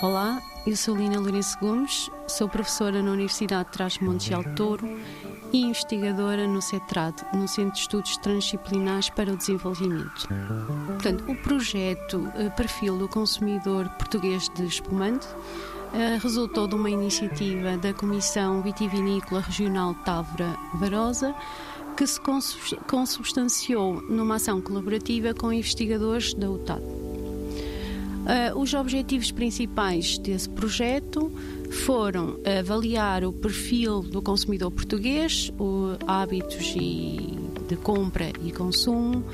Olá, eu sou Lina Lourenço Gomes, sou professora na Universidade de Trás-Montes de Alto Douro e investigadora no CETRAD, no Centro de Estudos Transdisciplinares para o Desenvolvimento. Portanto, o projeto eh, Perfil do Consumidor Português de Espumante eh, resultou de uma iniciativa da Comissão Vitivinícola Regional Távora Varosa que se consubstanciou numa ação colaborativa com investigadores da UTAD. Uh, os objetivos principais desse projeto foram avaliar o perfil do consumidor português, o, hábitos e, de compra e consumo,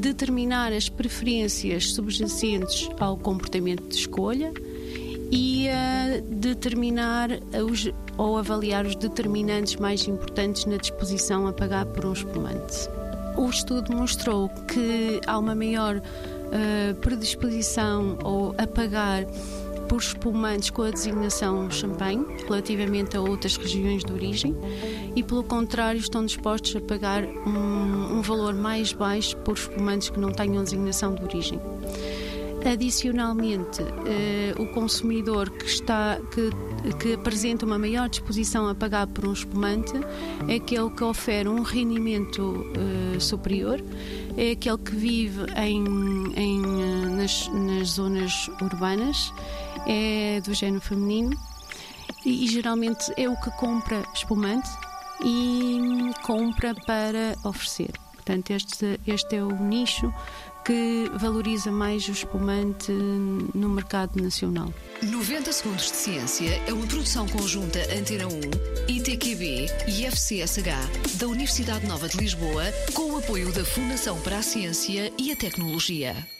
determinar as preferências subjacentes ao comportamento de escolha e uh, determinar os, ou avaliar os determinantes mais importantes na disposição a pagar por um espumante. O estudo mostrou que há uma maior uh, predisposição ou a pagar por espumantes com a designação champanhe relativamente a outras regiões de origem e, pelo contrário, estão dispostos a pagar um, um valor mais baixo por espumantes que não tenham designação de origem. Adicionalmente, eh, o consumidor que, está, que, que apresenta uma maior disposição a pagar por um espumante é aquele que oferece um rendimento eh, superior, é aquele que vive em, em eh, nas, nas zonas urbanas, é do género feminino e, e geralmente é o que compra espumante e compra para oferecer. Portanto, este, este é o nicho que valoriza mais o espumante no mercado nacional. 90 Segundos de Ciência é uma produção conjunta Antena 1, ITQB e FCSH da Universidade Nova de Lisboa, com o apoio da Fundação para a Ciência e a Tecnologia.